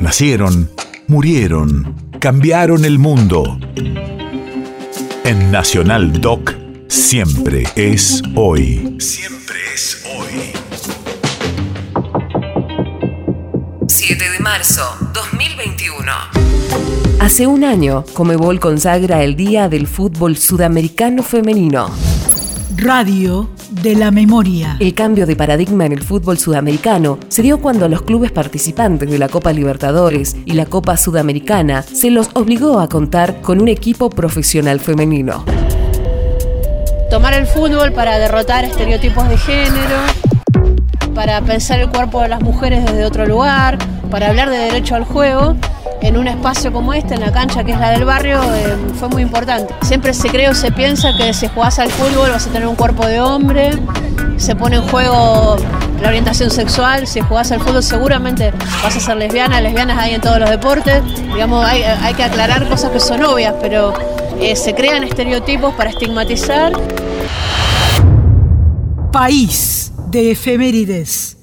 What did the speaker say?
Nacieron, murieron, cambiaron el mundo. En Nacional Doc, siempre es hoy. Siempre es hoy. 7 de marzo 2021. Hace un año, Comebol consagra el Día del Fútbol Sudamericano Femenino. Radio de la memoria. El cambio de paradigma en el fútbol sudamericano se dio cuando a los clubes participantes de la Copa Libertadores y la Copa Sudamericana se los obligó a contar con un equipo profesional femenino. Tomar el fútbol para derrotar estereotipos de género, para pensar el cuerpo de las mujeres desde otro lugar, para hablar de derecho al juego en un espacio como este, en la cancha que es la del barrio, eh, fue muy importante. Siempre se cree o se piensa que si jugás al fútbol vas a tener un cuerpo de hombre, se pone en juego la orientación sexual, si jugás al fútbol seguramente vas a ser lesbiana, lesbianas hay en todos los deportes, digamos, hay, que aclarar cosas que son obvias, pero eh, se crean estereotipos para estigmatizar. País de efemérides.